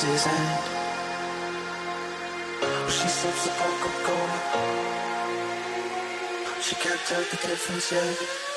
dances and she sips the Coca-Cola. She can't tell the difference yet.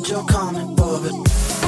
angel for book.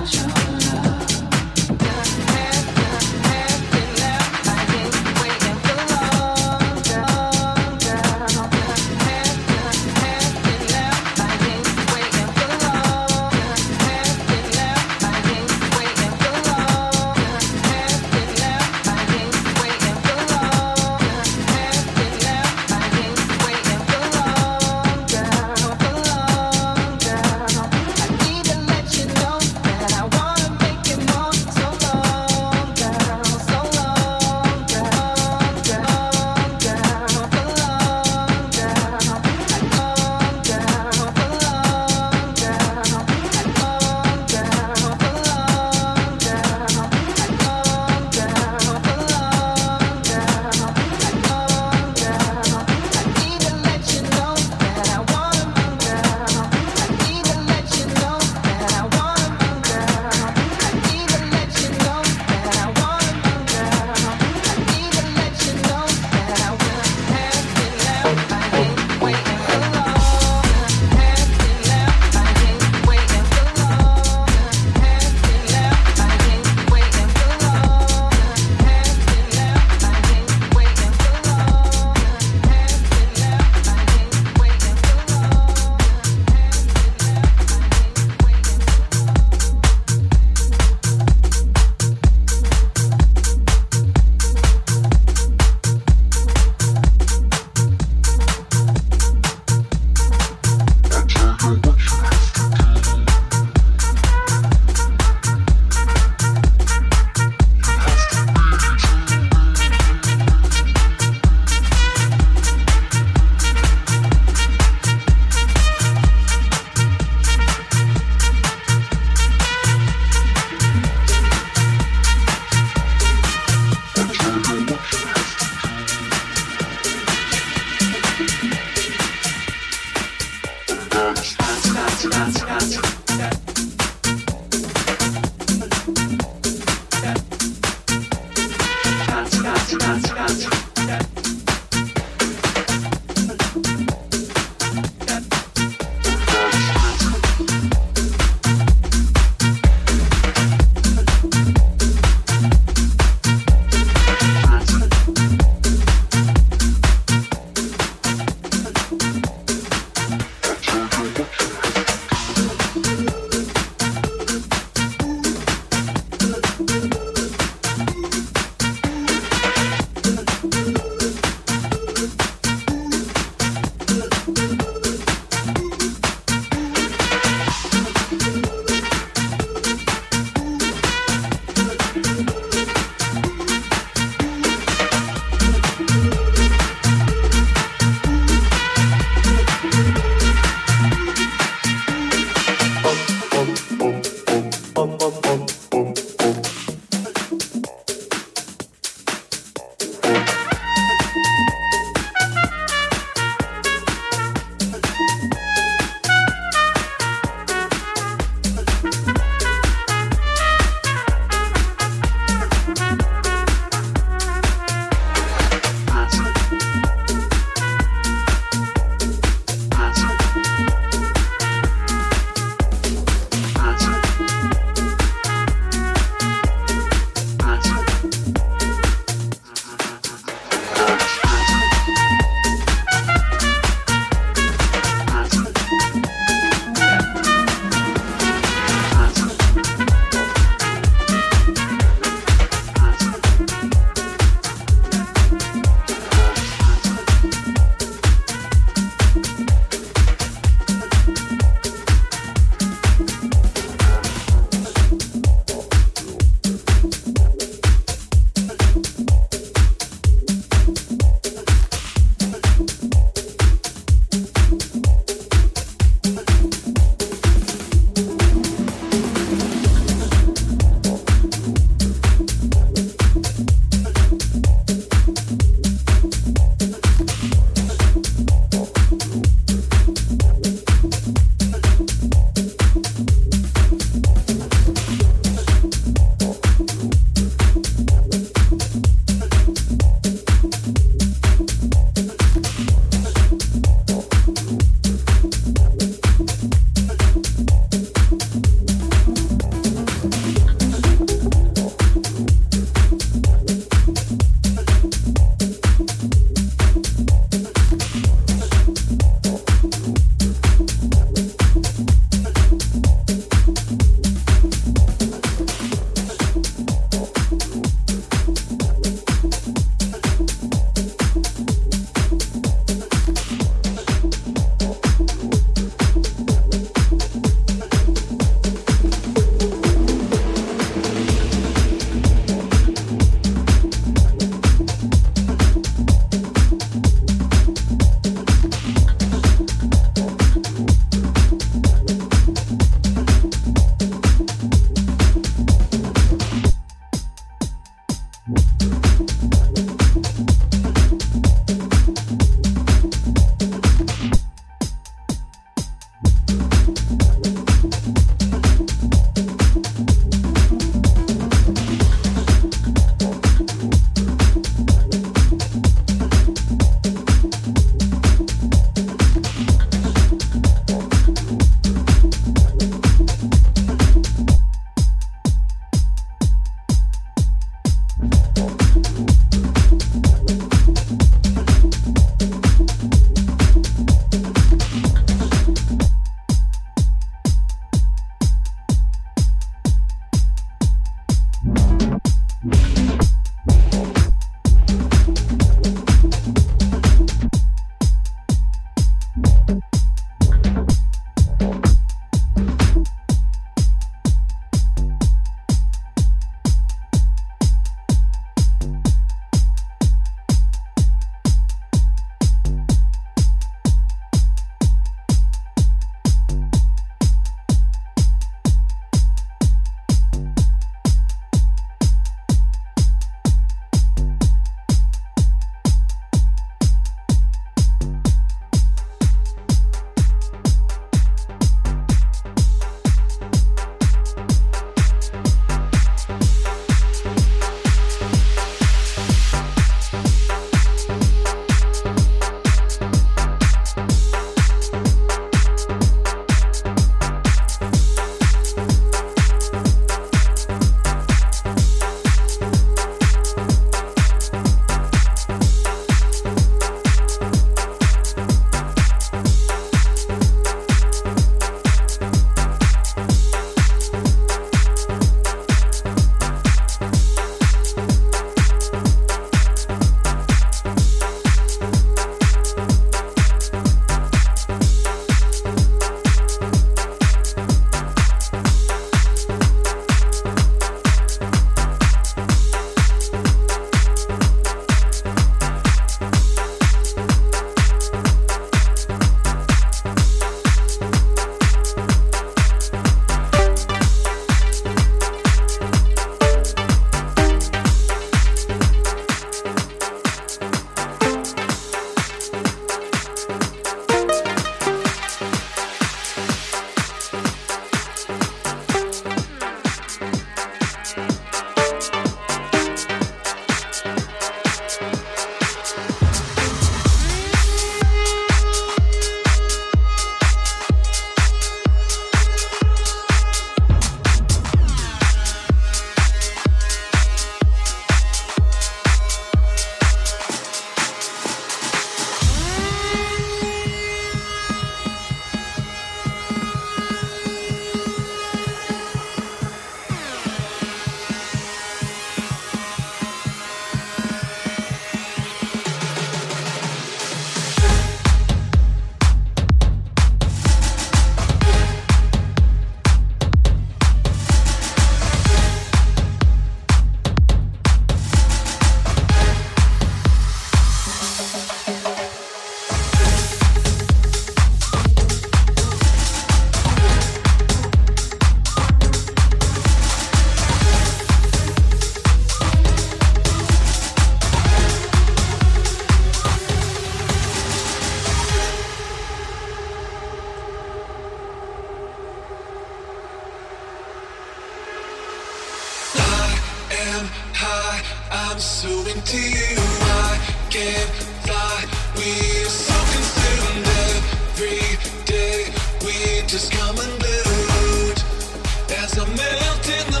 Bass.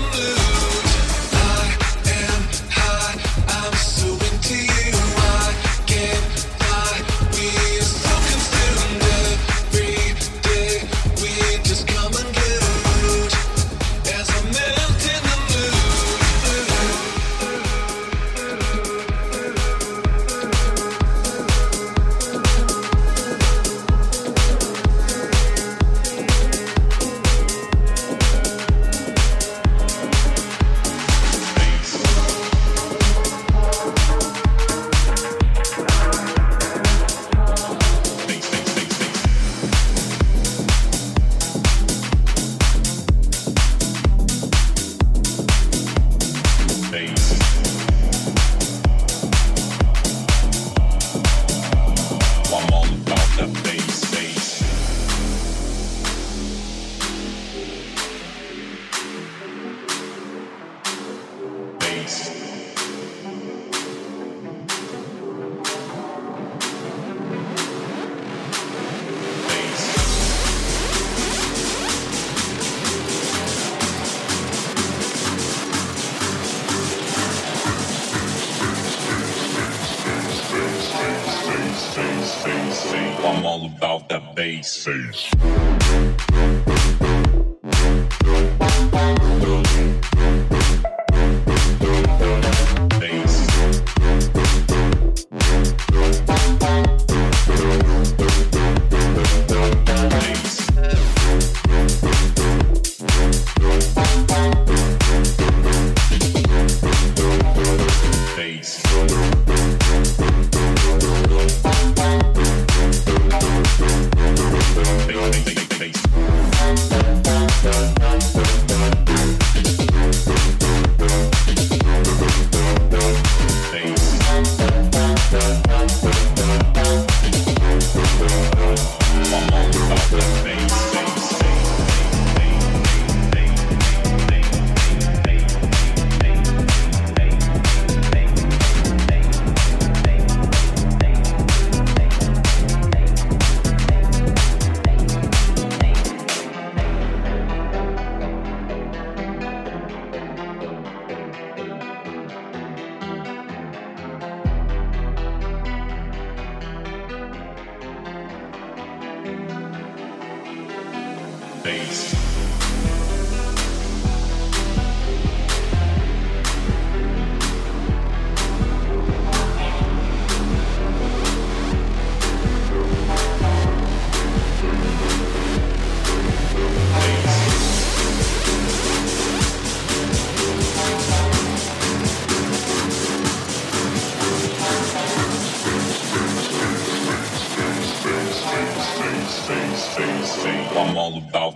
Sage.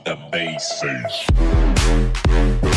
That bass.